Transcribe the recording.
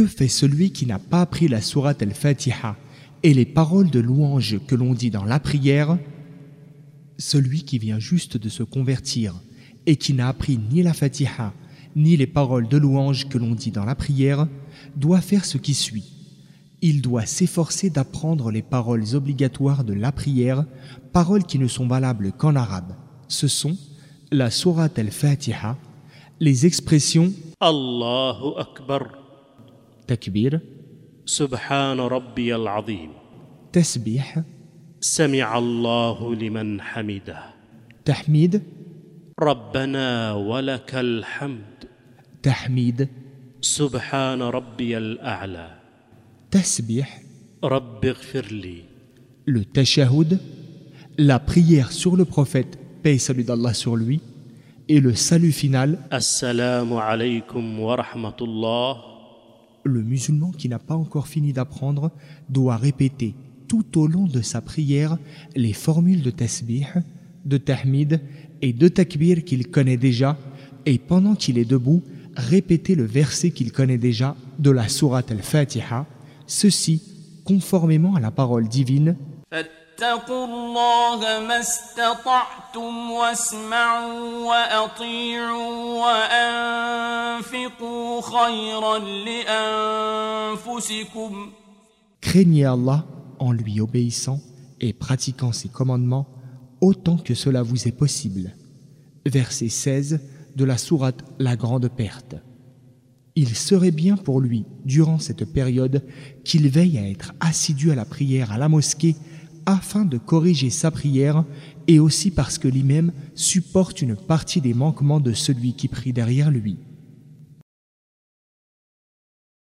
Que fait celui qui n'a pas appris la sourate al-Fatiha et les paroles de louange que l'on dit dans la prière? Celui qui vient juste de se convertir et qui n'a appris ni la Fatiha ni les paroles de louange que l'on dit dans la prière doit faire ce qui suit. Il doit s'efforcer d'apprendre les paroles obligatoires de la prière, paroles qui ne sont valables qu'en arabe. Ce sont la sourate al-Fatiha, les expressions Allahu Akbar, تكبير. سبحان ربي العظيم. تسبيح. سمع الله لمن حمده. تحميد. ربنا ولك الحمد. تحميد. سبحان ربي الأعلى. تسبيح. رب اغفر لي. التشهد La prière sur le prophète, paix et salut d'Allah sur lui, et le salut final. Assalamu alaikum wa rahmatullah. Le musulman qui n'a pas encore fini d'apprendre doit répéter tout au long de sa prière les formules de tasbih, de tahmid et de takbir qu'il connaît déjà, et pendant qu'il est debout, répéter le verset qu'il connaît déjà de la sourate al-Fatiha, ceci conformément à la parole divine Craignez Allah en lui obéissant et pratiquant ses commandements autant que cela vous est possible. Verset 16 de la sourate La Grande Perte. Il serait bien pour lui, durant cette période, qu'il veille à être assidu à la prière à la mosquée afin de corriger sa prière et aussi parce que lui-même supporte une partie des manquements de celui qui prie derrière lui.